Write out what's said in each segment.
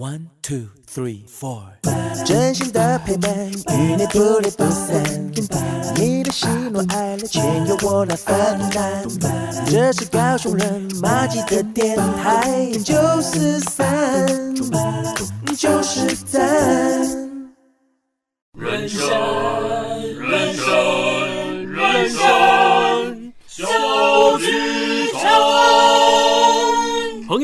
One two three four，真心的陪伴，与你不离不散。你的喜怒哀乐，全由我来分担。这是高雄人马吉的电台，九四三，就是三。人生，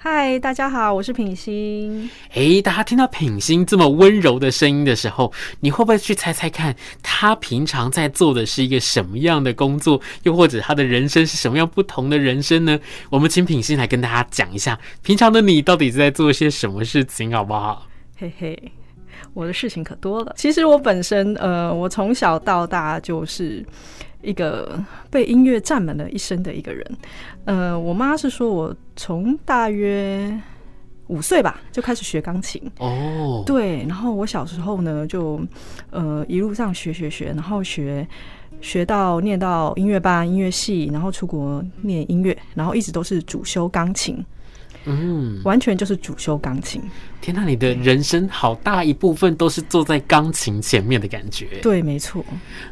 嗨，大家好，我是品心。诶，大家听到品心这么温柔的声音的时候，你会不会去猜猜看，他平常在做的是一个什么样的工作？又或者他的人生是什么样不同的人生呢？我们请品心来跟大家讲一下，平常的你到底在做些什么事情，好不好？嘿嘿，我的事情可多了。其实我本身，呃，我从小到大就是。一个被音乐占满了一生的一个人，呃，我妈是说我从大约五岁吧就开始学钢琴。哦，对，然后我小时候呢就呃一路上学学学，然后学学到念到音乐班、音乐系，然后出国念音乐，然后一直都是主修钢琴。嗯，完全就是主修钢琴。天呐，你的人生好大一部分都是坐在钢琴前面的感觉。对，没错，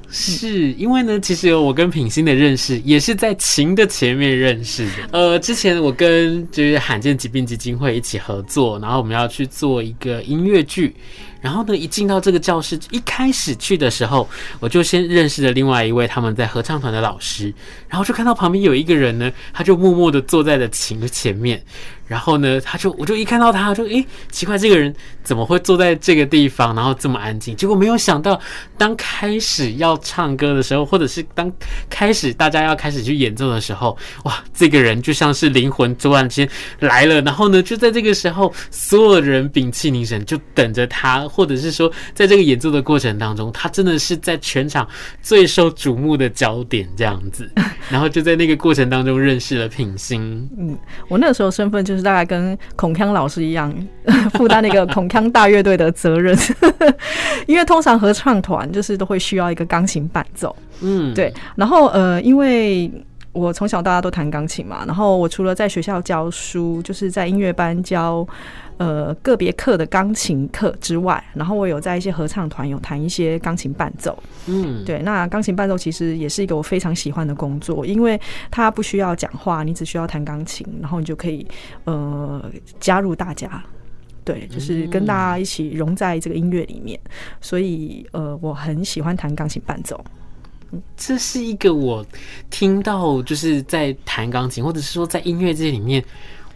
是因为呢，其实我跟品心的认识也是在琴的前面认识的。呃，之前我跟就是罕见疾病基金会一起合作，然后我们要去做一个音乐剧。然后呢，一进到这个教室，一开始去的时候，我就先认识了另外一位他们在合唱团的老师，然后就看到旁边有一个人呢，他就默默的坐在了琴的前面。然后呢，他就我就一看到他，就诶，奇怪，这个人怎么会坐在这个地方，然后这么安静？结果没有想到，当开始要唱歌的时候，或者是当开始大家要开始去演奏的时候，哇，这个人就像是灵魂突然间来了。然后呢，就在这个时候，所有人屏气凝神，就等着他，或者是说，在这个演奏的过程当中，他真的是在全场最受瞩目的焦点这样子。然后就在那个过程当中认识了品心。嗯，我那时候身份就大概跟孔锵老师一样，负担那个孔锵大乐队的责任。因为通常合唱团就是都会需要一个钢琴伴奏。嗯，对。然后呃，因为我从小大家都弹钢琴嘛，然后我除了在学校教书，就是在音乐班教。呃，个别课的钢琴课之外，然后我有在一些合唱团有弹一些钢琴伴奏。嗯，对，那钢琴伴奏其实也是一个我非常喜欢的工作，因为它不需要讲话，你只需要弹钢琴，然后你就可以呃加入大家，对，就是跟大家一起融在这个音乐里面。所以呃，我很喜欢弹钢琴伴奏。这是一个我听到就是在弹钢琴，或者是说在音乐这里面。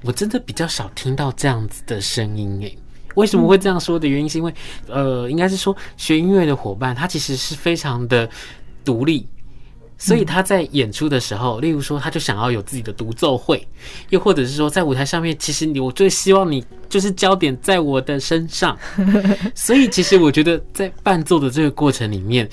我真的比较少听到这样子的声音诶，为什么会这样说的原因是因为，呃，应该是说学音乐的伙伴他其实是非常的独立，所以他在演出的时候，例如说他就想要有自己的独奏会，又或者是说在舞台上面，其实你我最希望你就是焦点在我的身上，所以其实我觉得在伴奏的这个过程里面。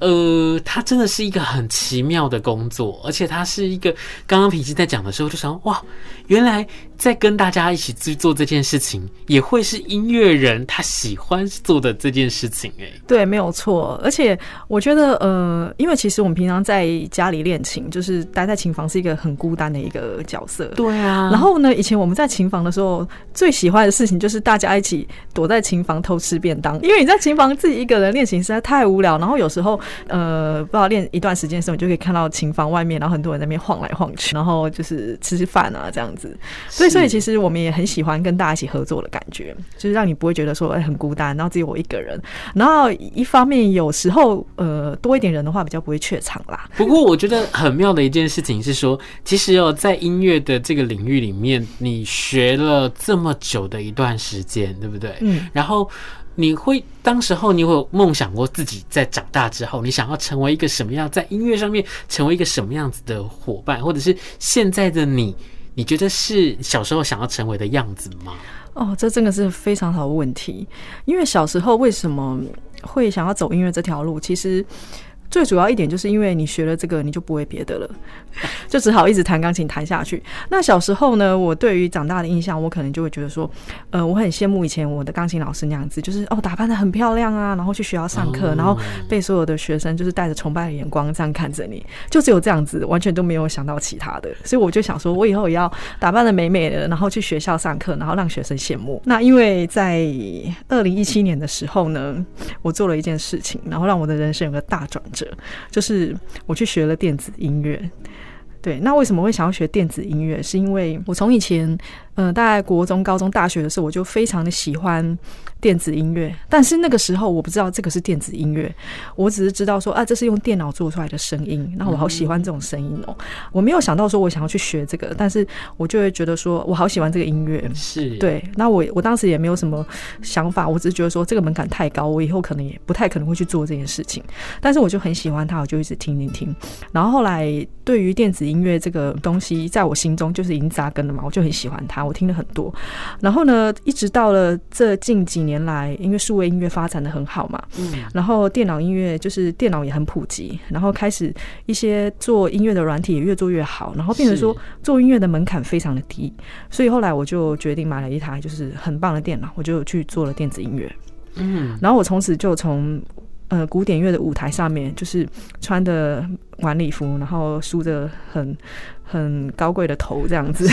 呃，它真的是一个很奇妙的工作，而且它是一个刚刚平心在讲的时候就想，哇，原来在跟大家一起去做这件事情，也会是音乐人他喜欢做的这件事情。哎，对，没有错。而且我觉得，呃，因为其实我们平常在家里练琴，就是待在琴房是一个很孤单的一个角色。对啊。然后呢，以前我们在琴房的时候，最喜欢的事情就是大家一起躲在琴房偷吃便当，因为你在琴房自己一个人练琴实在太无聊。然后有时候。呃，不知道练一段时间的时候，你就可以看到琴房外面，然后很多人在那边晃来晃去，然后就是吃吃饭啊这样子。所以，所以其实我们也很喜欢跟大家一起合作的感觉，就是让你不会觉得说哎很孤单，然后只有我一个人。然后一方面有时候呃多一点人的话，比较不会怯场啦。不过我觉得很妙的一件事情是说，其实哦在音乐的这个领域里面，你学了这么久的一段时间，对不对？嗯，然后。你会当时候你有梦想过自己在长大之后，你想要成为一个什么样，在音乐上面成为一个什么样子的伙伴，或者是现在的你，你觉得是小时候想要成为的样子吗？哦，这真的是非常好的问题。因为小时候为什么会想要走音乐这条路？其实最主要一点就是因为你学了这个，你就不会别的了，就只好一直弹钢琴弹下去。那小时候呢，我对于长大的印象，我可能就会觉得说，呃，我很羡慕以前我的钢琴老师那样子，就是哦，打扮的很漂亮啊，然后去学校上课，然后被所有的学生就是带着崇拜的眼光这样看着你，就只有这样子，完全都没有想到其他的。所以我就想说，我以后也要打扮的美美的，然后去学校上课，然后让学生羡慕。那因为在二零一七年的时候呢，我做了一件事情，然后让我的人生有个大转折，就是我去学了电子音乐。对，那为什么会想要学电子音乐？是因为我从以前。嗯，大概国中、高中、大学的时候，我就非常的喜欢电子音乐。但是那个时候我不知道这个是电子音乐，我只是知道说啊，这是用电脑做出来的声音。然后我好喜欢这种声音哦、喔。我没有想到说我想要去学这个，但是我就会觉得说我好喜欢这个音乐。是对。那我我当时也没有什么想法，我只是觉得说这个门槛太高，我以后可能也不太可能会去做这件事情。但是我就很喜欢它，我就一直听听听。然后后来对于电子音乐这个东西，在我心中就是已经扎根了嘛，我就很喜欢它。我听了很多，然后呢，一直到了这近几年来，因为数位音乐发展的很好嘛，嗯，然后电脑音乐就是电脑也很普及，然后开始一些做音乐的软体也越做越好，然后变成说做音乐的门槛非常的低，所以后来我就决定买了一台就是很棒的电脑，我就去做了电子音乐，嗯，然后我从此就从呃古典乐的舞台上面，就是穿的晚礼服，然后梳着很。很高贵的头这样子，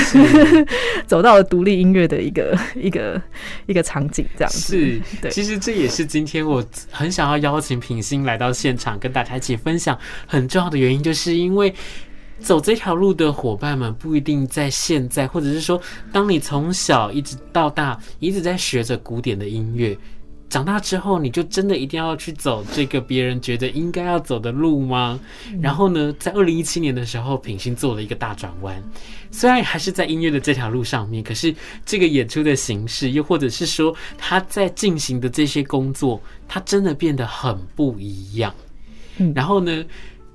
走到了独立音乐的一个 一个一个场景，这样子。是，对。其实这也是今天我很想要邀请品心来到现场，跟大家一起分享很重要的原因，就是因为走这条路的伙伴们不一定在现在，或者是说，当你从小一直到大一直在学着古典的音乐。长大之后，你就真的一定要去走这个别人觉得应该要走的路吗？然后呢，在二零一七年的时候，品心做了一个大转弯。虽然还是在音乐的这条路上面，可是这个演出的形式，又或者是说他在进行的这些工作，他真的变得很不一样。然后呢，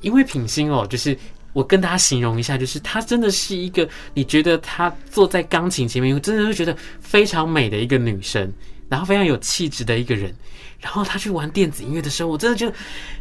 因为品心哦，就是我跟大家形容一下，就是她真的是一个，你觉得她坐在钢琴前面，真的会觉得非常美的一个女生。然后非常有气质的一个人，然后他去玩电子音乐的时候，我真的觉得，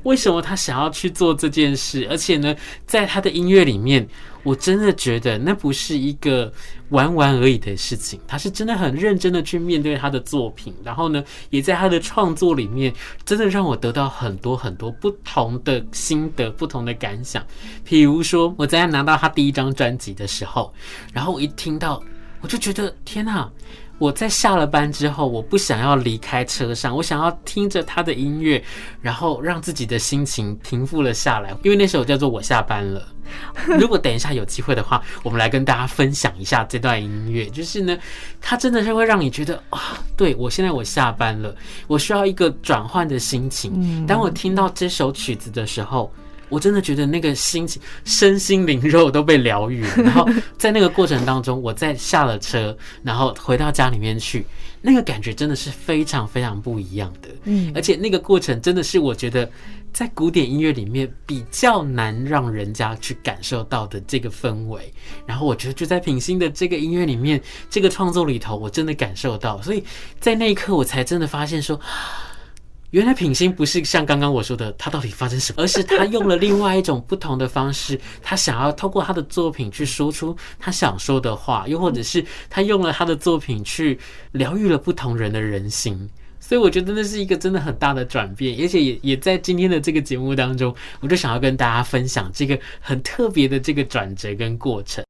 为什么他想要去做这件事？而且呢，在他的音乐里面，我真的觉得那不是一个玩玩而已的事情，他是真的很认真的去面对他的作品。然后呢，也在他的创作里面，真的让我得到很多很多不同的心得、不同的感想。比如说，我在拿到他第一张专辑的时候，然后我一听到，我就觉得天哪！我在下了班之后，我不想要离开车上，我想要听着他的音乐，然后让自己的心情平复了下来。因为那首叫做《我下班了》。如果等一下有机会的话，我们来跟大家分享一下这段音乐。就是呢，它真的是会让你觉得啊，对，我现在我下班了，我需要一个转换的心情。当我听到这首曲子的时候。我真的觉得那个心情、身心灵肉都被疗愈了。然后在那个过程当中，我再下了车，然后回到家里面去，那个感觉真的是非常非常不一样的。嗯，而且那个过程真的是我觉得在古典音乐里面比较难让人家去感受到的这个氛围。然后我觉得就在品心的这个音乐里面，这个创作里头，我真的感受到。所以在那一刻，我才真的发现说。原来品心不是像刚刚我说的，他到底发生什么，而是他用了另外一种不同的方式，他想要透过他的作品去说出他想说的话，又或者是他用了他的作品去疗愈了不同人的人心。所以我觉得那是一个真的很大的转变，而且也也在今天的这个节目当中，我就想要跟大家分享这个很特别的这个转折跟过程。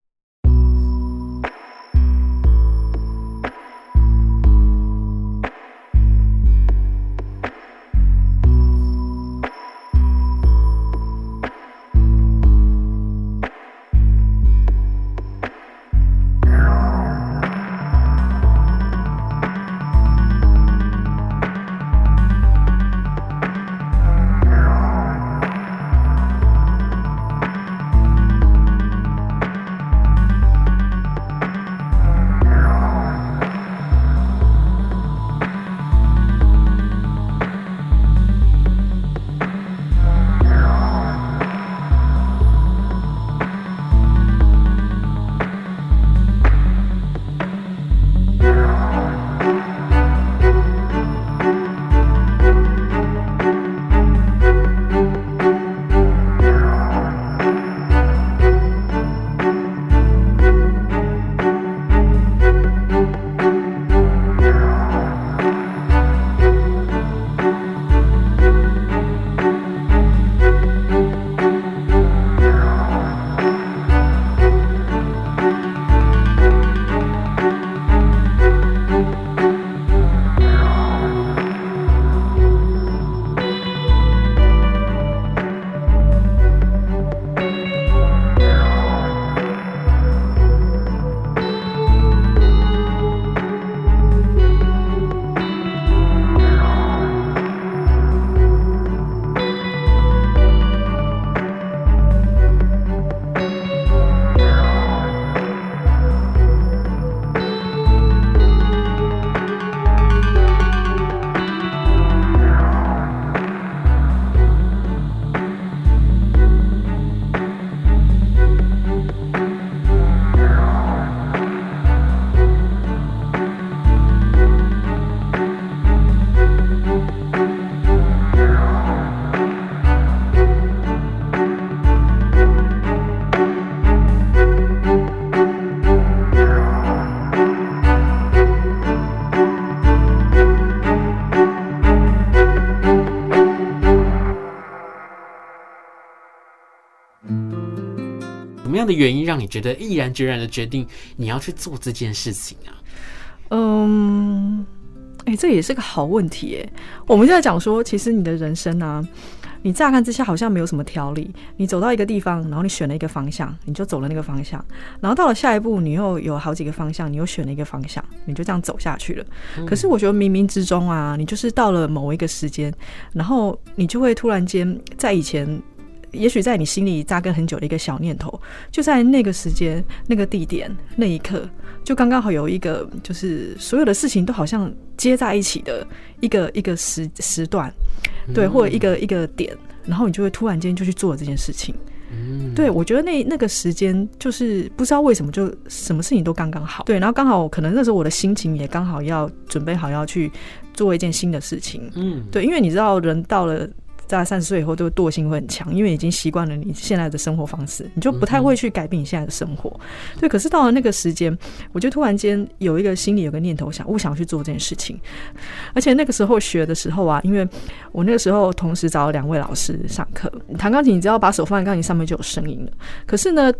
样的原因让你觉得毅然决然的决定你要去做这件事情啊？嗯，哎、欸，这也是个好问题哎。我们现在讲说，其实你的人生啊。你乍看之下好像没有什么条理，你走到一个地方，然后你选了一个方向，你就走了那个方向，然后到了下一步，你又有好几个方向，你又选了一个方向，你就这样走下去了。可是我觉得冥冥之中啊，你就是到了某一个时间，然后你就会突然间在以前。也许在你心里扎根很久的一个小念头，就在那个时间、那个地点、那一刻，就刚刚好有一个，就是所有的事情都好像接在一起的一个一个时时段，对，或者一个一个点，然后你就会突然间就去做这件事情。嗯，对，我觉得那那个时间就是不知道为什么就什么事情都刚刚好，对，然后刚好可能那时候我的心情也刚好要准备好要去做一件新的事情。嗯，对，因为你知道人到了。在三十岁以后，都惰性会很强，因为已经习惯了你现在的生活方式，你就不太会去改变你现在的生活。对，可是到了那个时间，我就突然间有一个心里有个念头，想我想去做这件事情。而且那个时候学的时候啊，因为我那个时候同时找了两位老师上课，弹钢琴，你只要把手放在钢琴上面就有声音了。可是呢，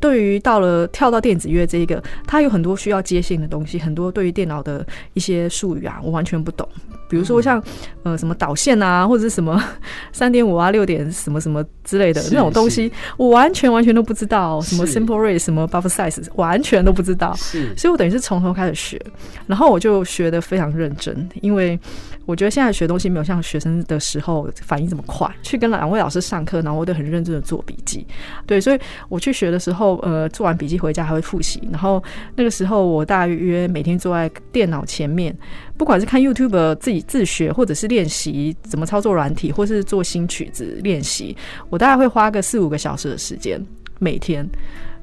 对于到了跳到电子乐这一个，它有很多需要接线的东西，很多对于电脑的一些术语啊，我完全不懂。比如说像呃什么导线啊，或者是什么 三点五啊、六点什么什么之类的那种东西，我完全完全都不知道。什么 simple rate，什么 buffer size，完全都不知道。是，所以我等于是从头开始学，然后我就学得非常认真，因为我觉得现在学东西没有像学生的时候反应这么快。去跟两位老师上课，然后我都很认真的做笔记。对，所以我去学的时候，呃，做完笔记回家还会复习。然后那个时候我大约每天坐在电脑前面。不管是看 YouTube 自己自学，或者是练习怎么操作软体，或是做新曲子练习，我大概会花个四五个小时的时间每天，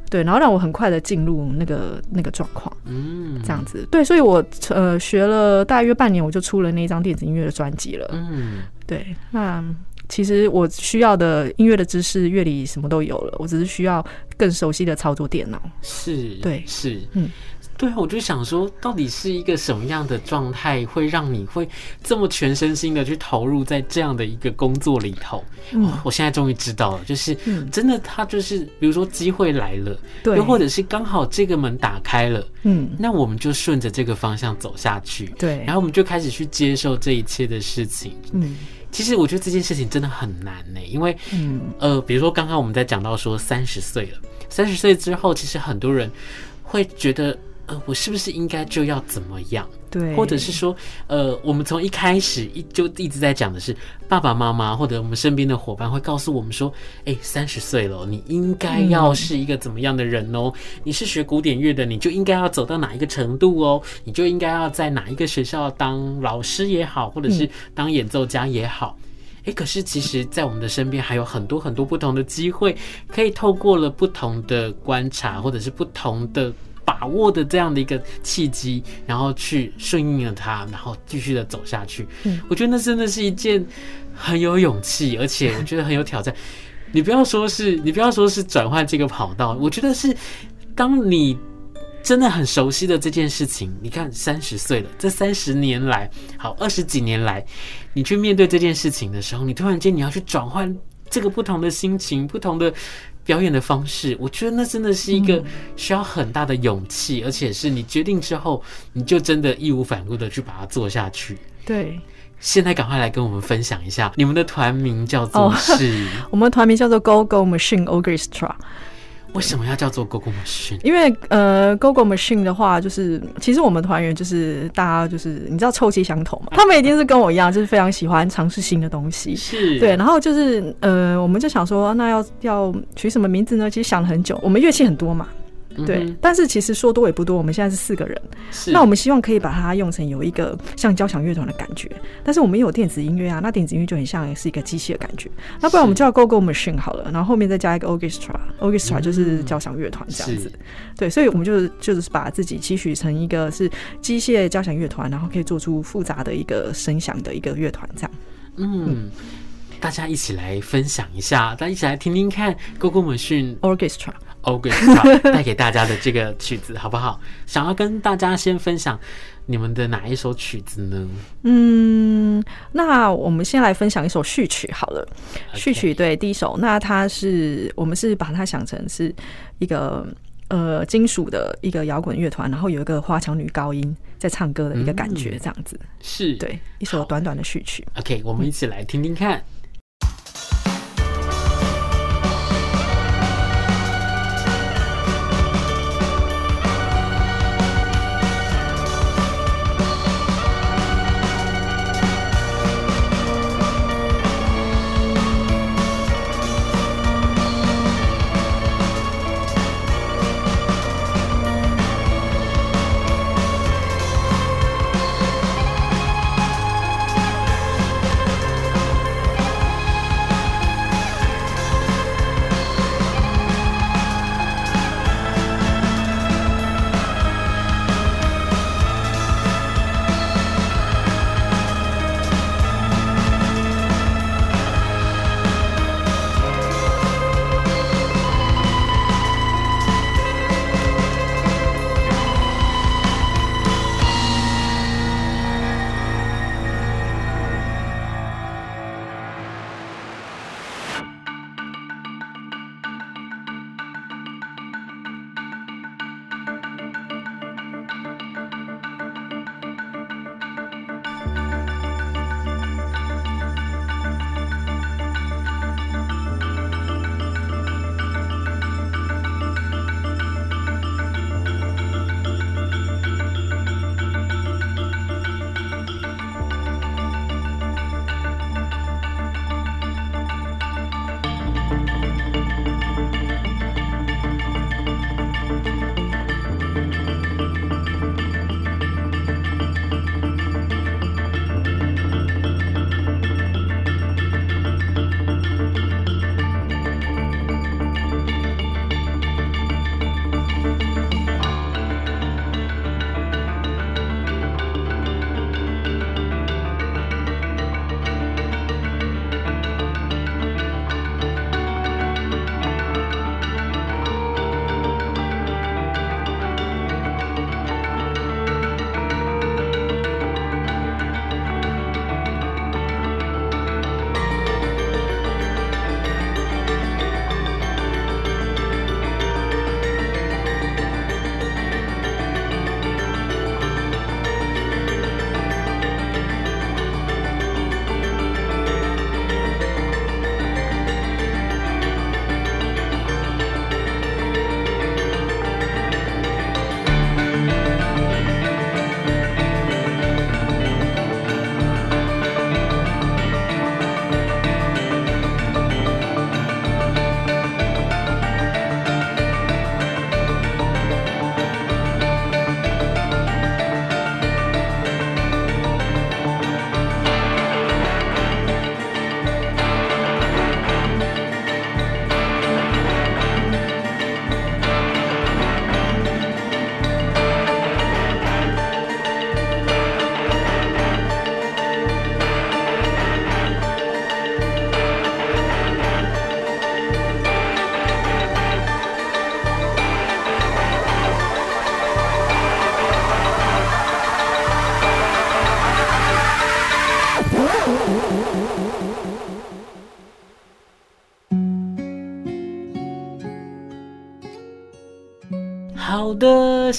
对，然后让我很快的进入那个那个状况，嗯，这样子，对，所以我呃学了大约半年，我就出了那一张电子音乐的专辑了，嗯，对，那其实我需要的音乐的知识、乐理什么都有了，我只是需要更熟悉的操作电脑，是，对，是，嗯。对，我就想说，到底是一个什么样的状态，会让你会这么全身心的去投入在这样的一个工作里头？我现在终于知道了，就是真的，他就是比如说机会来了，对，又或者是刚好这个门打开了，嗯，那我们就顺着这个方向走下去，对，然后我们就开始去接受这一切的事情，嗯，其实我觉得这件事情真的很难呢，因为，嗯，呃，比如说刚刚我们在讲到说三十岁了，三十岁之后，其实很多人会觉得。呃，我是不是应该就要怎么样？对，或者是说，呃，我们从一开始一就一直在讲的是爸爸妈妈或者我们身边的伙伴会告诉我们说，哎、欸，三十岁了，你应该要是一个怎么样的人哦？嗯、你是学古典乐的，你就应该要走到哪一个程度哦？你就应该要在哪一个学校当老师也好，或者是当演奏家也好。哎、欸，可是其实，在我们的身边还有很多很多不同的机会，可以透过了不同的观察，或者是不同的。把握的这样的一个契机，然后去顺应了它，然后继续的走下去。嗯，我觉得那真的是一件很有勇气，而且我觉得很有挑战。你不要说是，你不要说是转换这个跑道，我觉得是当你真的很熟悉的这件事情，你看三十岁了，这三十年来，好二十几年来，你去面对这件事情的时候，你突然间你要去转换这个不同的心情，不同的。表演的方式，我觉得那真的是一个需要很大的勇气，嗯，而且是你决定之后，你就真的义无反顾的去把它做下去。对，现在赶快来跟我们分享一下，你们的团名叫做是？哦，我们团名叫做 Go Go Machine Orchestra。为什么要叫做 Google Machine？因为呃，Google Machine 的话，就是其实我们团员就是大家就是你知道臭气相投嘛，他们一定是跟我一样，就是非常喜欢尝试新的东西。是对，然后就是呃，我们就想说，那要要取什么名字呢？其实想了很久，我们乐器很多嘛。对，但是其实说多也不多，我们现在是四个人。是，那我们希望可以把它用成有一个像交响乐团的感觉，但是我们也有电子音乐啊，那电子音乐就很像是一个机器的感觉。那不然我们叫 Go Go Machine 好了，然后后面再加一个 Orchestra，Orchestra 就是交响乐团这样子。对，所以我们就是就是把自己期许成一个是机械交响乐团，然后可以做出复杂的一个声响的一个乐团这样。嗯。大家一起来分享一下，大家一起来听听看 Gogomotion Orchestra Orchestra 带给大家的这个曲子好不好？想要跟大家先分享你们的哪一首曲子呢？嗯，那我们先来分享一首序曲好了。序曲对，第一首，那它是我们是把它想成是一个呃金属的一个摇滚乐团，然后有一个花腔女高音在唱歌的一个感觉，这样子、嗯、是对一首短短的序曲。OK，我们一起来听听看。好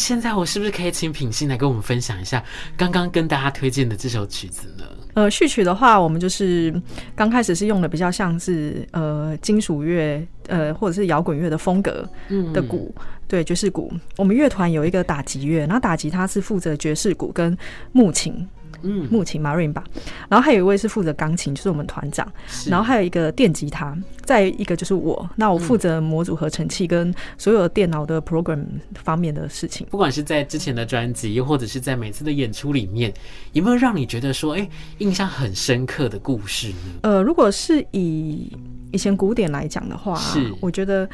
现在我是不是可以请品心来跟我们分享一下刚刚跟大家推荐的这首曲子呢？呃，序曲的话，我们就是刚开始是用的比较像是呃金属乐呃或者是摇滚乐的风格的鼓，嗯、对，爵士鼓。我们乐团有一个打击乐，那打击他是负责爵士鼓跟木琴。嗯，木琴 marimba，然后还有一位是负责钢琴，就是我们团长，然后还有一个电吉他，再一个就是我，那我负责模组合成器跟所有电脑的 program 方面的事情。不管是在之前的专辑，又或者是在每次的演出里面，有没有让你觉得说，哎、欸，印象很深刻的故事呢？呃，如果是以以前古典来讲的话，是我觉得。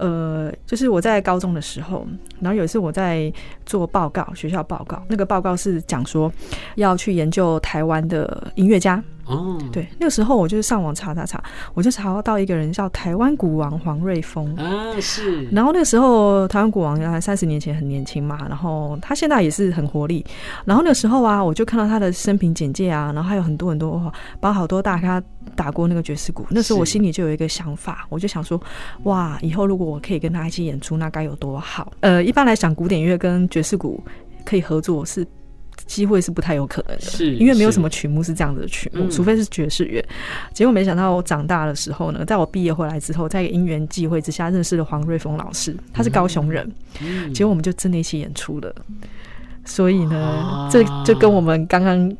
呃，就是我在高中的时候，然后有一次我在做报告，学校报告，那个报告是讲说要去研究台湾的音乐家，哦，对，那个时候我就是上网查查查，我就查到一个人叫台湾鼓王黄瑞峰啊，是。然后那个时候台湾鼓王原来三十年前很年轻嘛，然后他现在也是很活力。然后那个时候啊，我就看到他的生平简介啊，然后还有很多很多，把好多大咖打过那个爵士鼓。那时候我心里就有一个想法，我就想说，哇，以后如果我可以跟他一起演出，那该有多好。呃，一般来讲，古典乐跟爵士鼓可以合作是。机会是不太有可能的，是因为没有什么曲目是这样子的曲目，除非是爵士乐。结果没想到我长大的时候呢，在我毕业回来之后，在一个因缘际会之下认识了黄瑞峰老师，他是高雄人，结果我们就真的一起演出了。所以呢，这就跟我们刚刚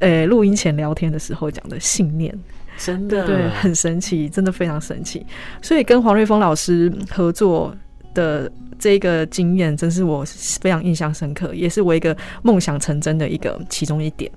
呃录音前聊天的时候讲的信念，真的。对，很神奇，真的非常神奇。所以跟黄瑞峰老师合作的。这个经验真是我非常印象深刻，也是我一个梦想成真的一个其中一点。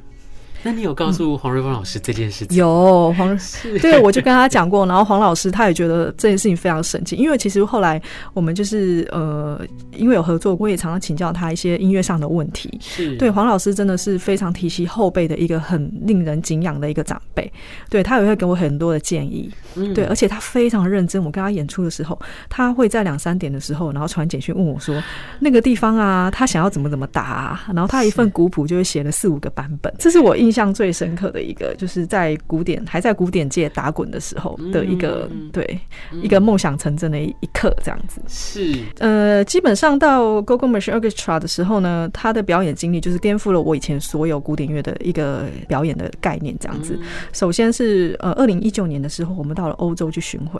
那你有告诉黄瑞峰老师这件事情？有黄，对，我就跟他讲过，然后黄老师他也觉得这件事情非常神奇，因为其实后来我们就是呃，因为有合作，我也常常请教他一些音乐上的问题。是对黄老师真的是非常提携后辈的一个很令人敬仰的一个长辈，对他也会给我很多的建议。嗯对，而且他非常认真。我跟他演出的时候，他会在两三点的时候，然后传简讯问我说：“那个地方啊，他想要怎么怎么打啊？”然后他一份古谱就会写了四五个版本，这是我印象最深刻的一个，就是在古典还在古典界打滚的时候的一个对一个梦想成真的一刻，这样子。是。呃，基本上到 Go Go Machine Orchestra 的时候呢，他的表演经历就是颠覆了我以前所有古典乐的一个表演的概念，这样子。首先是呃，二零一九年的时候，我们到了欧洲去巡回，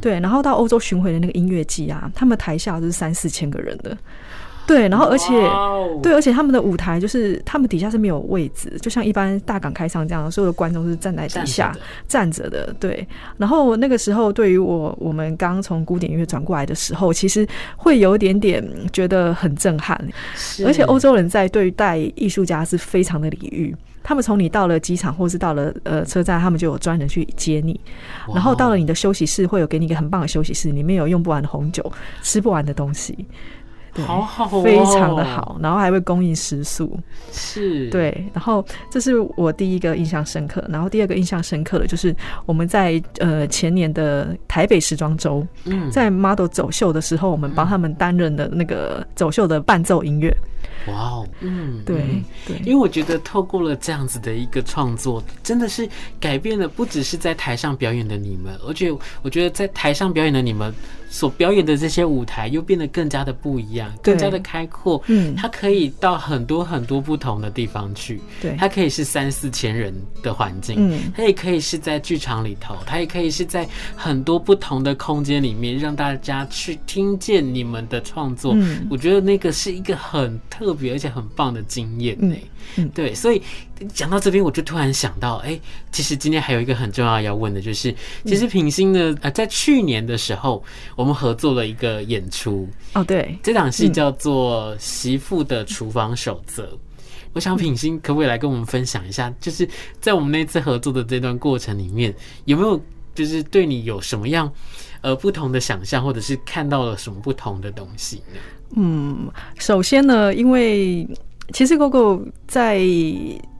对，然后到欧洲巡回的那个音乐季啊，他们台下就是三四千个人的。对，然后而且，wow. 对，而且他们的舞台就是他们底下是没有位置，就像一般大港开唱这样，所有的观众是站在底下站着的，的。对，然后那个时候对于我我们刚从古典音乐转过来的时候，其实会有一点点觉得很震撼。而且欧洲人在对待艺术家是非常的礼遇，他们从你到了机场或是到了呃车站，他们就有专人去接你然后到了你的休息室，会有给你一个很棒的休息室，里面有用不完的红酒，吃不完的东西。好好、哦，非常的好，然后还会供应食宿，是。对，然后这是我第一个印象深刻，然后第二个印象深刻的就是我们在呃前年的台北时装周，嗯，在 model 走秀的时候，我们帮他们担任的那个走秀的伴奏音乐。哇哦，嗯，对对，因为我觉得透过了这样子的一个创作，真的是改变了不只是在台上表演的你们，而且我觉得在台上表演的你们。所表演的这些舞台又变得更加的不一样，更加的开阔。嗯，它可以到很多很多不同的地方去。对，它可以是三四千人的环境，嗯，它也可以是在剧场里头，它也可以是在很多不同的空间里面，让大家去听见你们的创作。嗯，我觉得那个是一个很特别而且很棒的经验呢。嗯，对，所以。讲到这边，我就突然想到，哎、欸，其实今天还有一个很重要要问的，就是其实品心呢，呃，在去年的时候，我们合作了一个演出。哦，对，这档戏叫做《媳妇的厨房守则》。我想品心可不可以来跟我们分享一下，就是在我们那次合作的这段过程里面，有没有就是对你有什么样呃不同的想象，或者是看到了什么不同的东西呢？嗯，首先呢，因为。其实 GoGo 在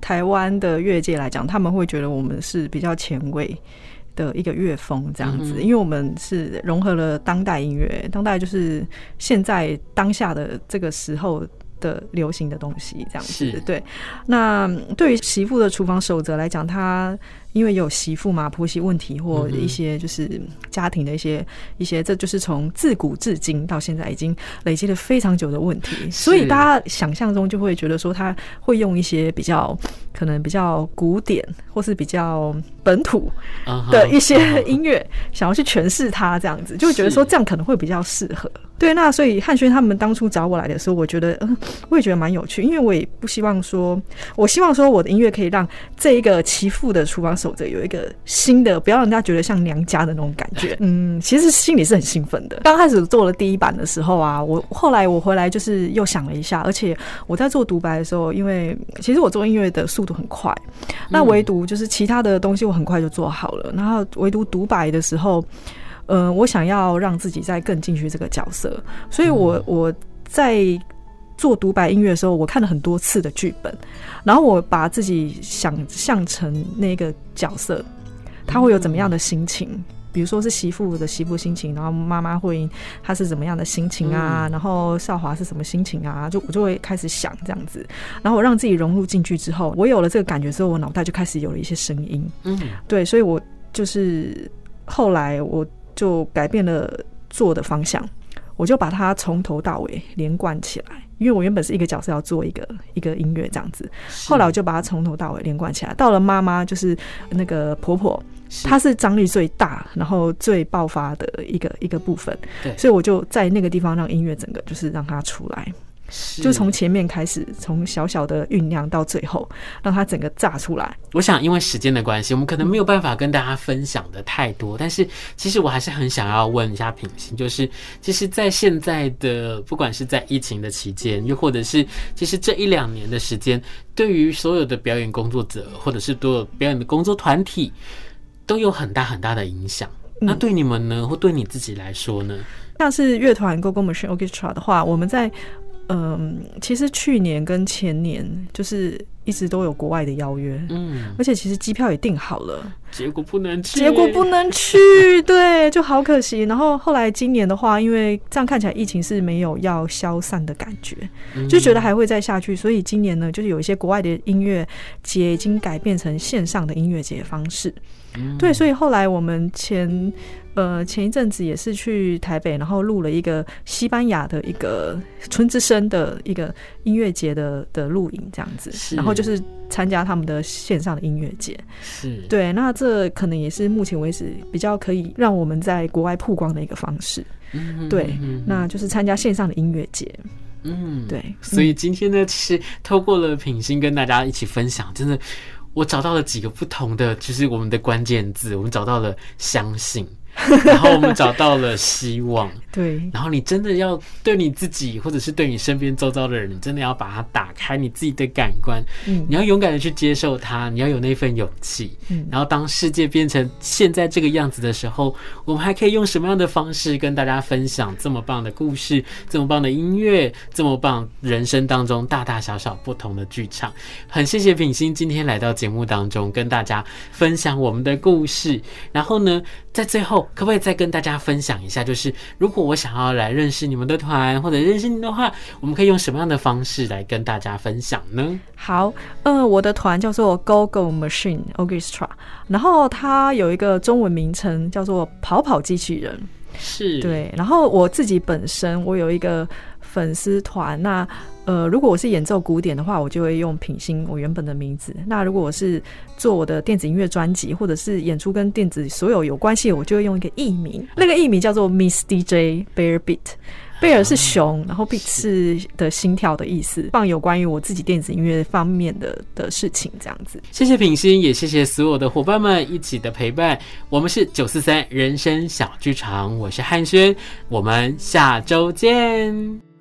台湾的乐界来讲，他们会觉得我们是比较前卫的一个乐风这样子，因为我们是融合了当代音乐，当代就是现在当下的这个时候的流行的东西这样子。对，那对于媳妇的厨房守则来讲，它。因为有媳妇嘛，婆媳问题或一些就是家庭的一些一些，这就是从自古至今到现在已经累积了非常久的问题，所以大家想象中就会觉得说他会用一些比较可能比较古典或是比较本土的一些 音乐，想要去诠释它这样子，就会觉得说这样可能会比较适合。对，那所以汉轩他们当初找我来的时候，我觉得嗯，我也觉得蛮有趣，因为我也不希望说，我希望说我的音乐可以让这一个其父的厨房守则有一个新的，不要让人家觉得像娘家的那种感觉。嗯，其实心里是很兴奋的。刚开始做了第一版的时候啊，我后来我回来就是又想了一下，而且我在做独白的时候，因为其实我做音乐的速度很快，那唯独就是其他的东西我很快就做好了，然后唯独独白的时候，嗯，我想要让自己再更进去这个角色，所以我我在。做独白音乐的时候，我看了很多次的剧本，然后我把自己想象成那个角色，他会有怎么样的心情？比如说是媳妇的媳妇心情，然后妈妈会她是怎么样的心情啊？然后少华是什么心情啊？就我就会开始想这样子，然后我让自己融入进去之后，我有了这个感觉之后，我脑袋就开始有了一些声音。嗯，对，所以我就是后来我就改变了做的方向，我就把它从头到尾连贯起来。因为我原本是一个角色要做一个一个音乐这样子，后来我就把它从头到尾连贯起来。到了妈妈就是那个婆婆。她是张力最大，然后最爆发的一个一个部分，对，所以我就在那个地方让音乐整个就是让它出来，就从前面开始，从小小的酝酿到最后，让它整个炸出来。我想，因为时间的关系，我们可能没有办法跟大家分享的太多，但是其实我还是很想要问一下品行，就是其实，在现在的不管是在疫情的期间，又或者是其实这一两年的时间，对于所有的表演工作者，或者是所有表演的工作团体。都有很大很大的影响。那对你们呢，或对你自己来说呢？像是乐团 Gogo Machine Orchestra 的话，我们在嗯，其实去年跟前年就是一直都有国外的邀约，嗯，而且其实机票也订好了，结果不能去，结果不能去，对，就好可惜。然后后来今年的话，因为这样看起来疫情是没有要消散的感觉，就觉得还会再下去，所以今年呢，就是有一些国外的音乐节已经改变成线上的音乐节方式。对，所以后来我们前呃前一阵子也是去台北，然后录了一个西班牙的一个春之声的一个音乐节的的录影这样子，然后就是参加他们的线上的音乐节。是，对，那这可能也是目前为止比较可以让我们在国外曝光的一个方式。嗯，对，那就是参加线上的音乐节。嗯，对，所以今天呢，其实透过了品心跟大家一起分享，真的。我找到了几个不同的，就是我们的关键字。我们找到了相信。然后我们找到了希望，对。然后你真的要对你自己，或者是对你身边周遭的人，你真的要把它打开你自己的感官。嗯，你要勇敢的去接受它，你要有那份勇气。嗯，然后当世界变成现在这个样子的时候，我们还可以用什么样的方式跟大家分享这么棒的故事，这么棒的音乐，这么棒人生当中大大小小不同的剧场。很谢谢品心今天来到节目当中跟大家分享我们的故事。然后呢，在最后。可不可以再跟大家分享一下？就是如果我想要来认识你们的团，或者认识你的话，我们可以用什么样的方式来跟大家分享呢？好，呃，我的团叫做 Gogo Machine Orchestra，然后它有一个中文名称叫做跑跑机器人，是对。然后我自己本身我有一个粉丝团，那。呃，如果我是演奏古典的话，我就会用品心我原本的名字。那如果我是做我的电子音乐专辑，或者是演出跟电子所有有关系，我就会用一个艺名。那个艺名叫做 Miss DJ Bear Beat，贝尔是熊，然后 Beat 是的心跳的意思，放有关于我自己电子音乐方面的的事情，这样子。谢谢品心，也谢谢所有的伙伴们一起的陪伴。我们是九四三人生小剧场，我是汉轩，我们下周见。